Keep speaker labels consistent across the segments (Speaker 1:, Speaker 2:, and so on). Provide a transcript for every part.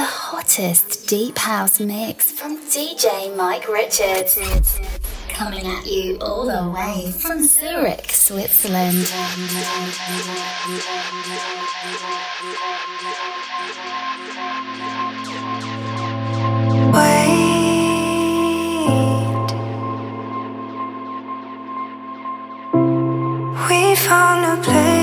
Speaker 1: the hottest deep house mix from DJ Mike Richards. Coming at you all the way from Zurich, Switzerland.
Speaker 2: Wait. We found a place.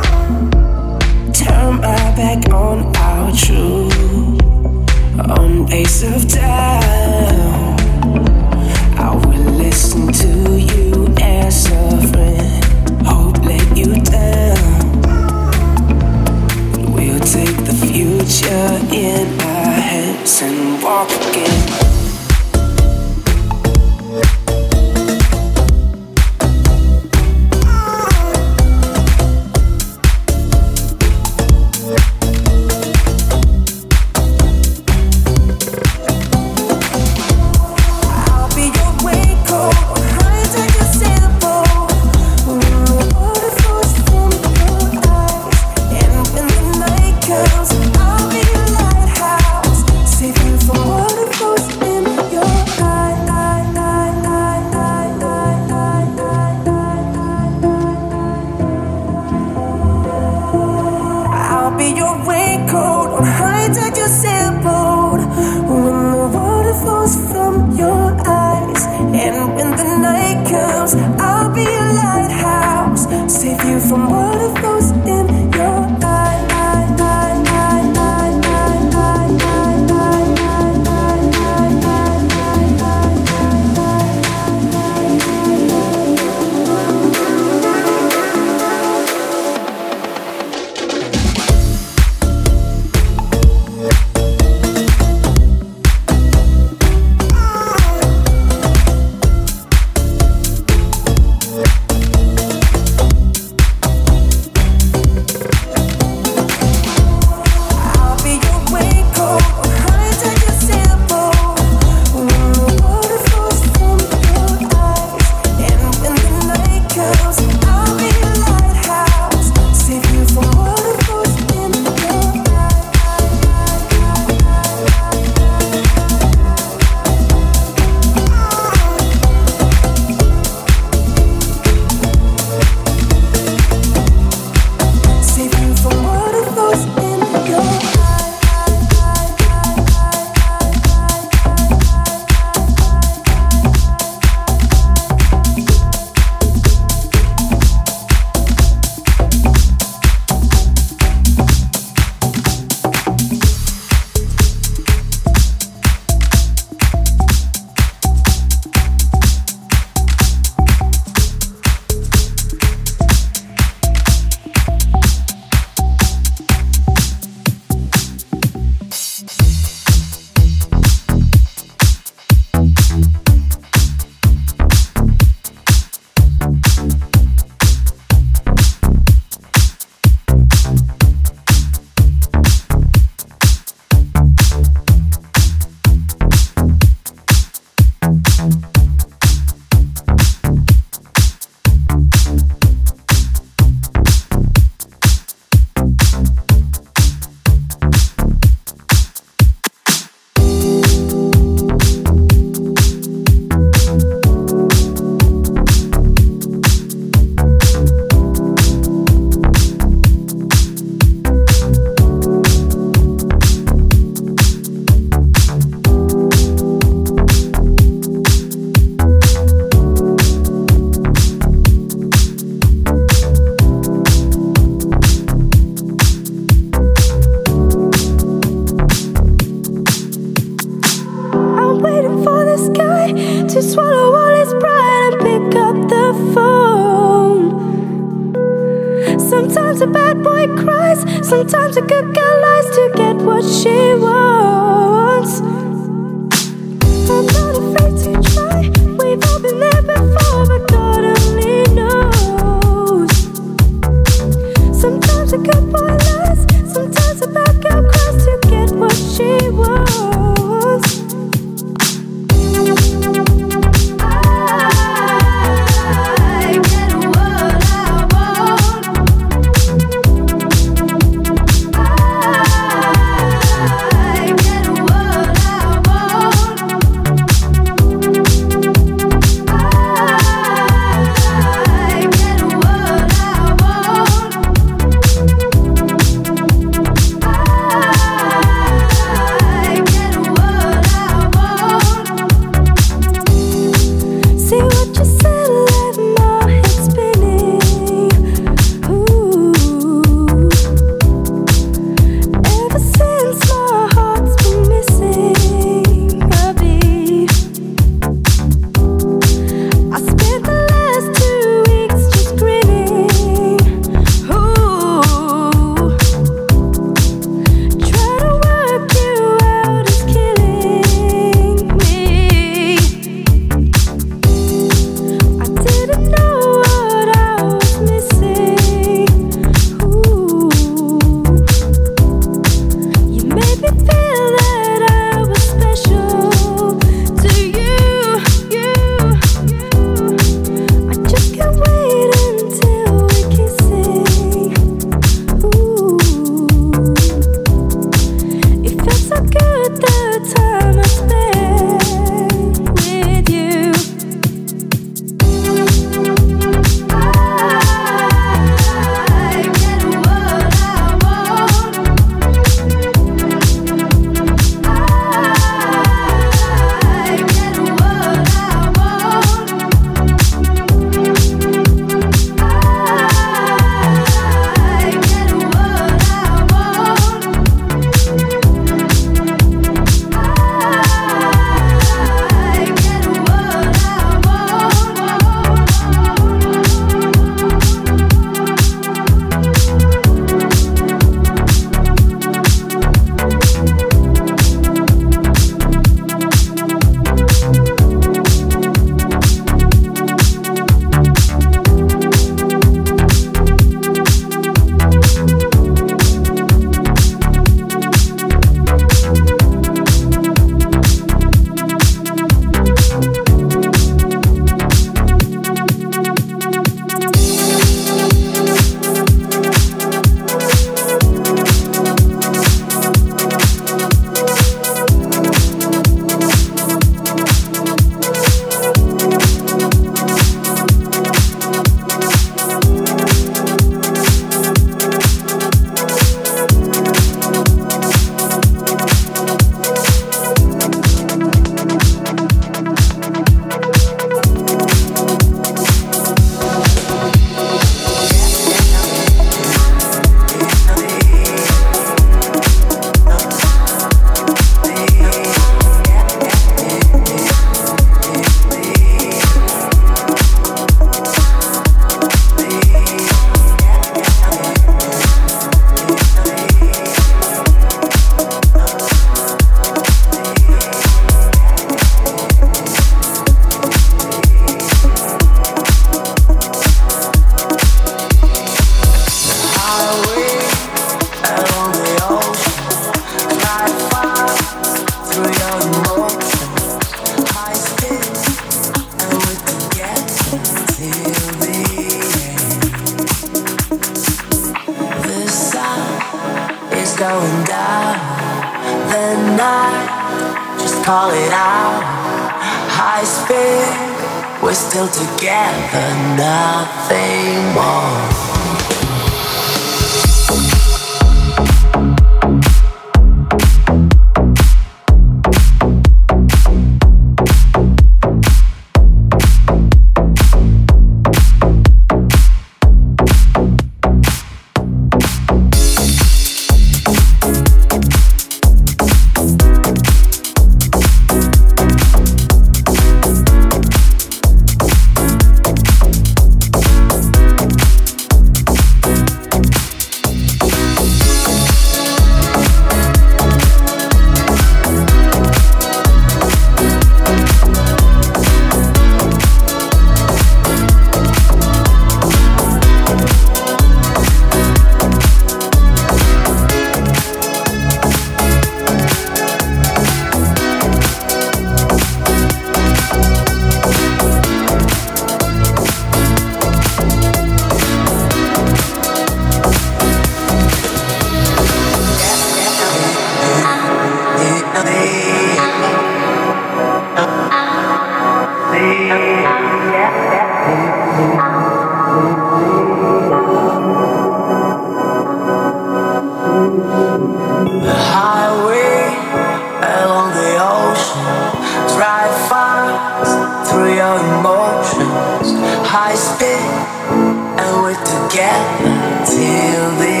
Speaker 2: And
Speaker 3: we're
Speaker 4: together till the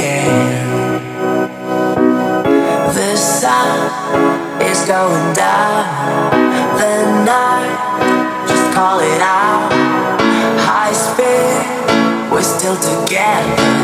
Speaker 4: end. The sun is going down, the night, just call it out. We're still together,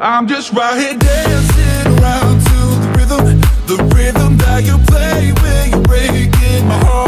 Speaker 5: I'm just right here dancing around to the rhythm, the rhythm that you play when you're breaking my heart.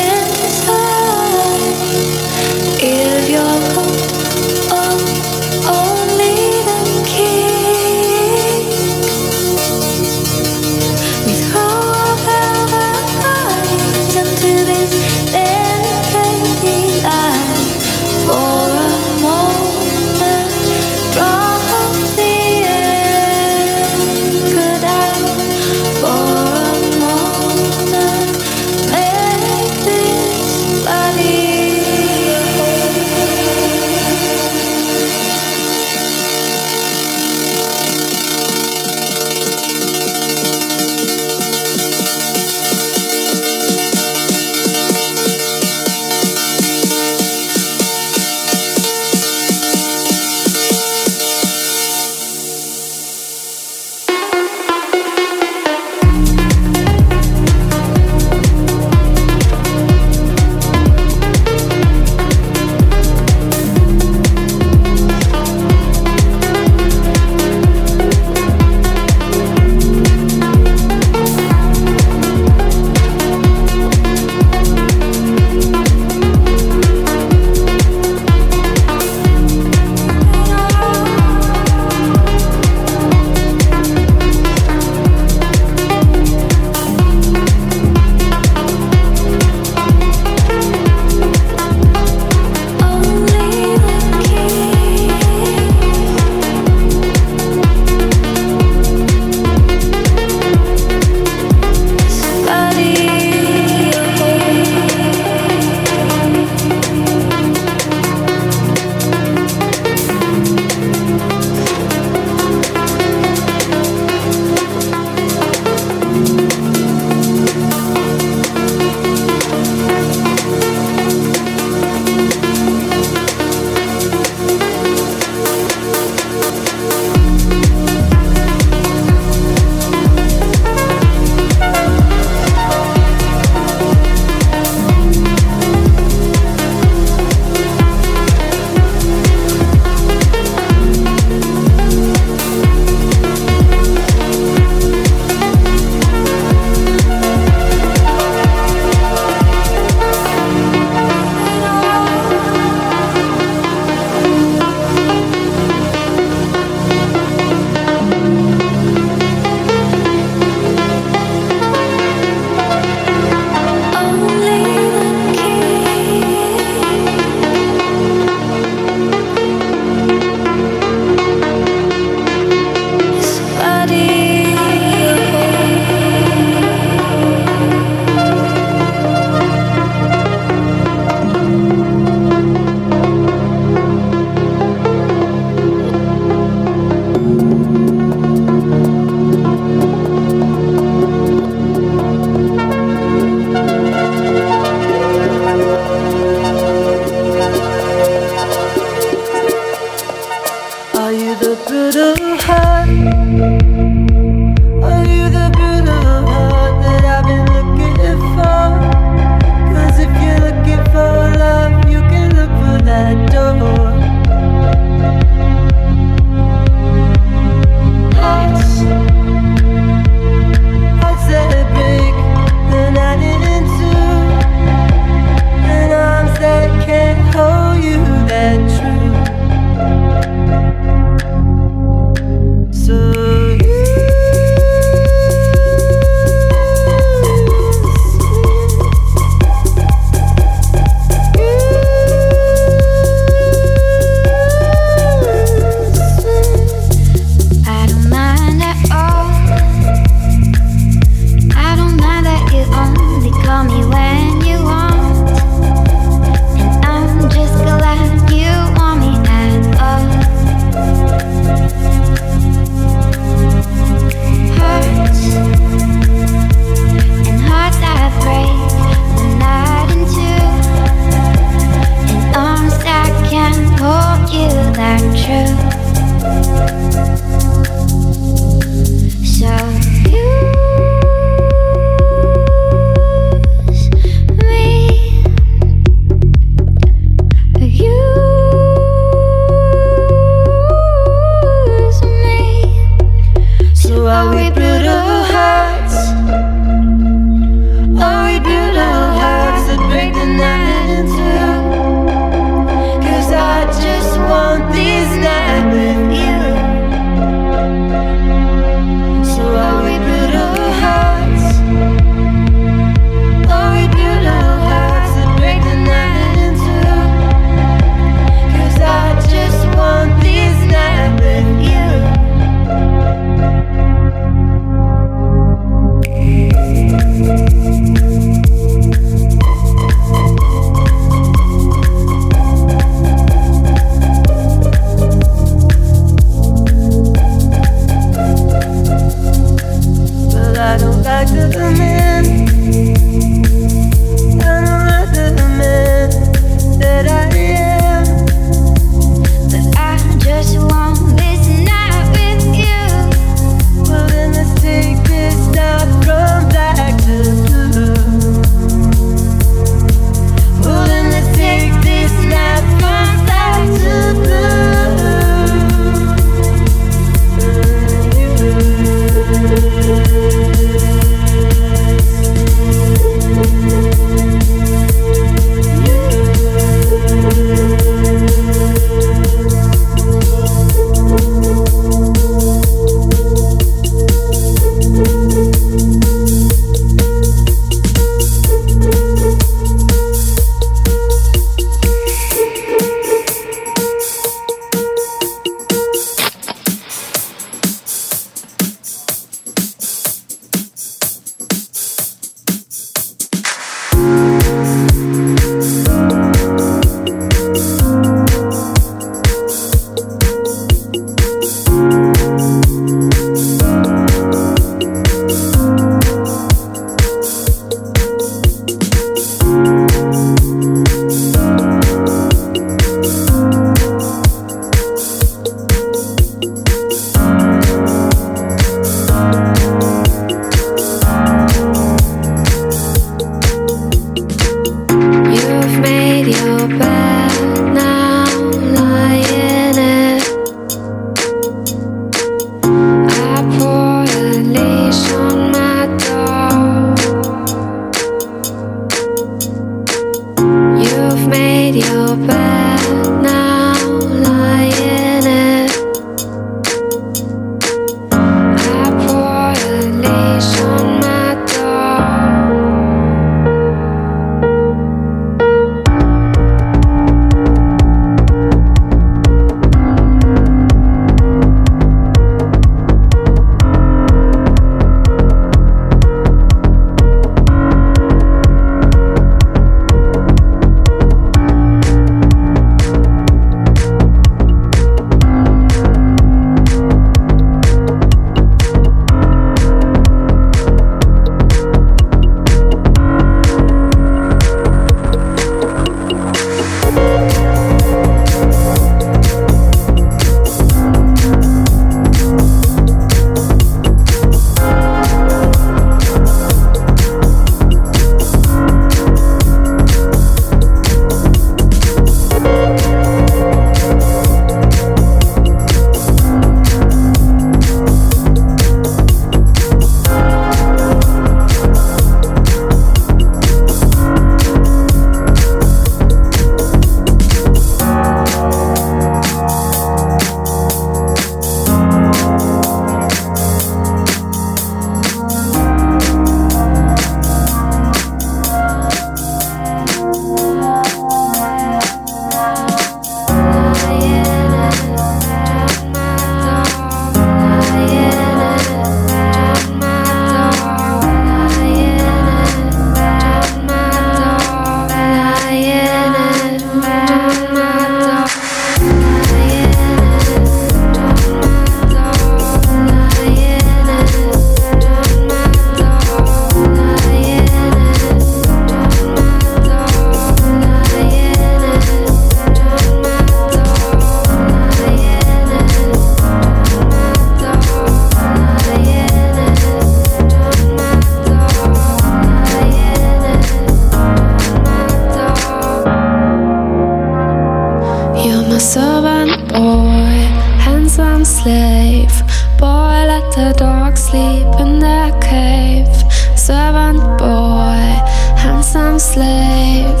Speaker 6: some slave.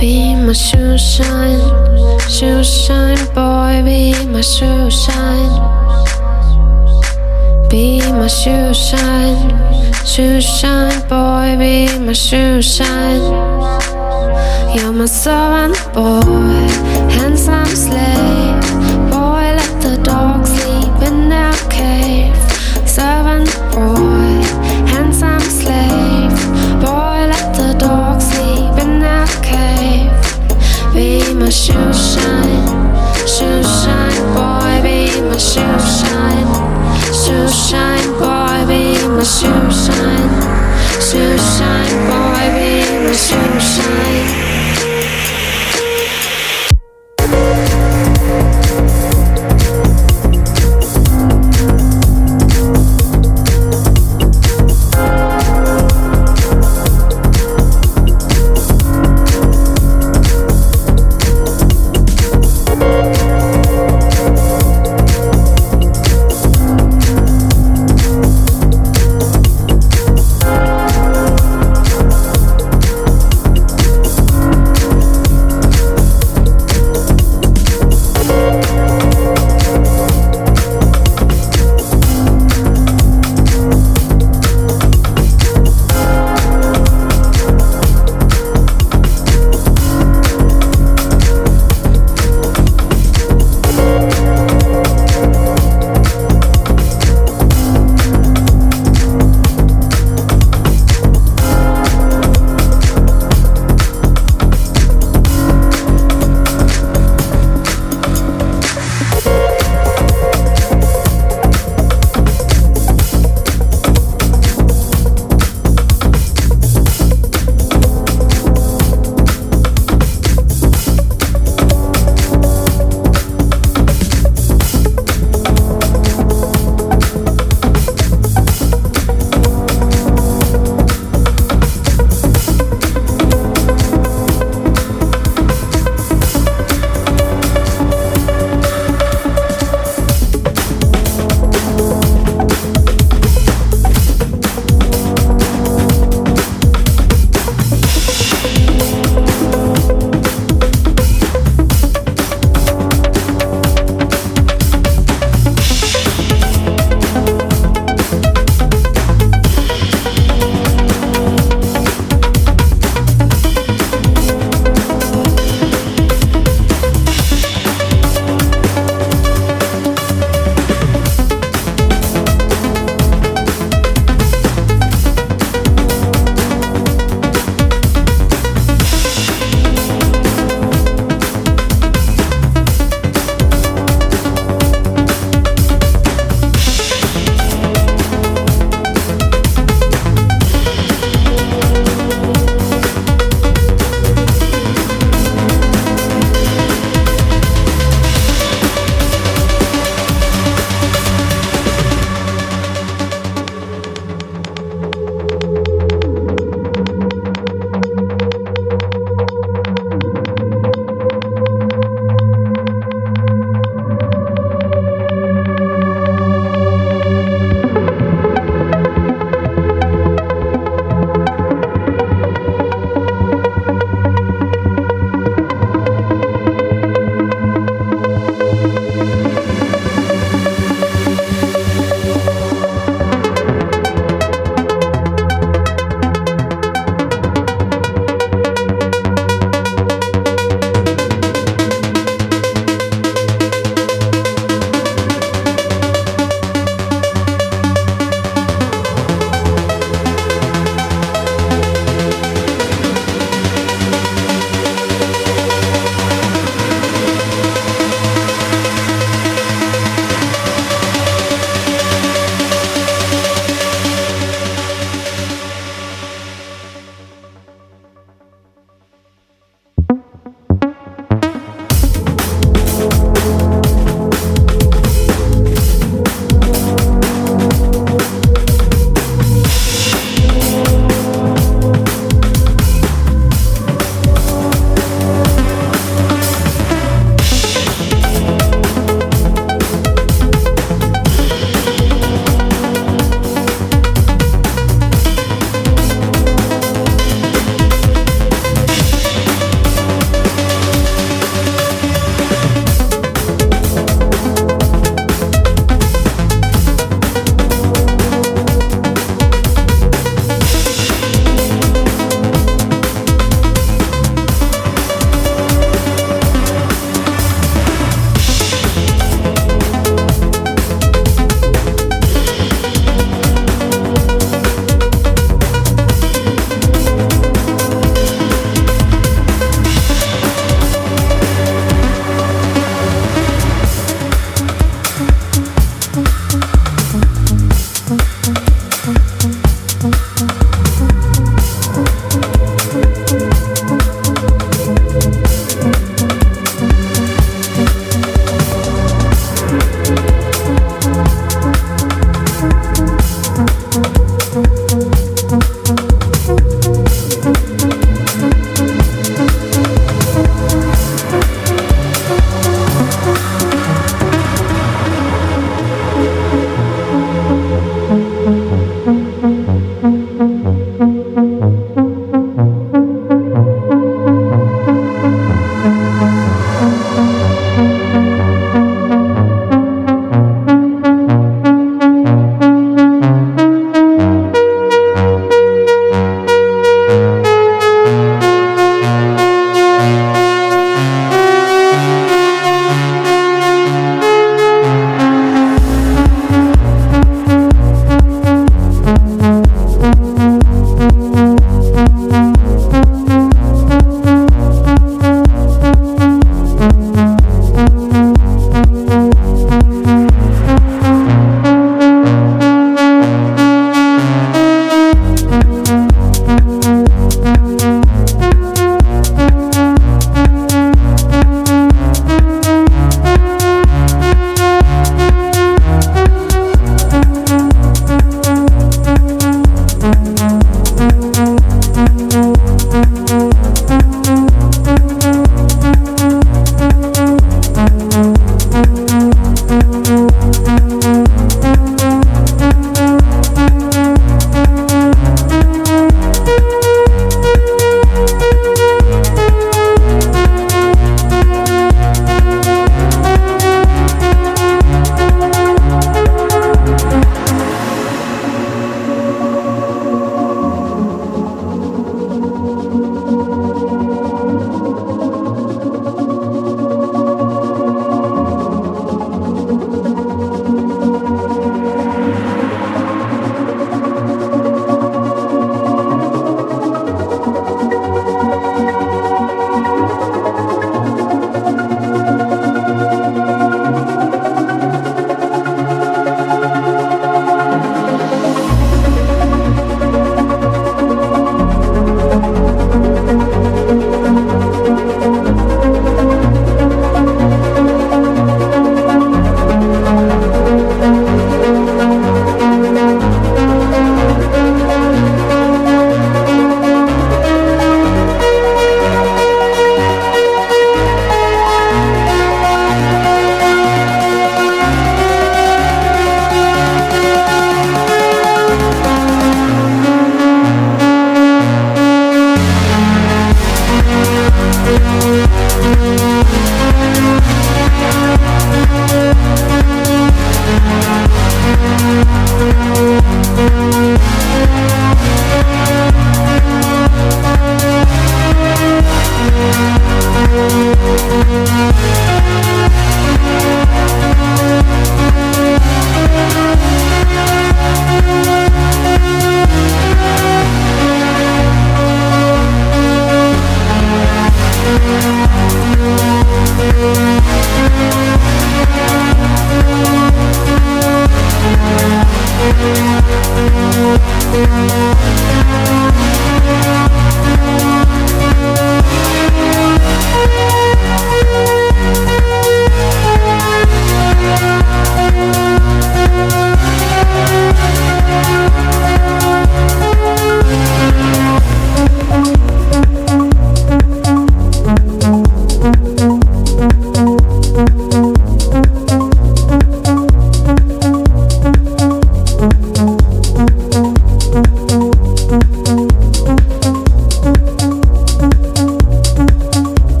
Speaker 6: Be my shoe shine, shoe shine boy, be my shoe shine. Be my shoe shine, shoe shine boy, be my shoe shine. You're my servant boy, handsome slave, boy, let the
Speaker 7: dogs. shoe shine, shoe shine boy, be
Speaker 1: my shoe shine, shoe shine boy, be my shoe shine, shoe shine boy, be my shoe shine.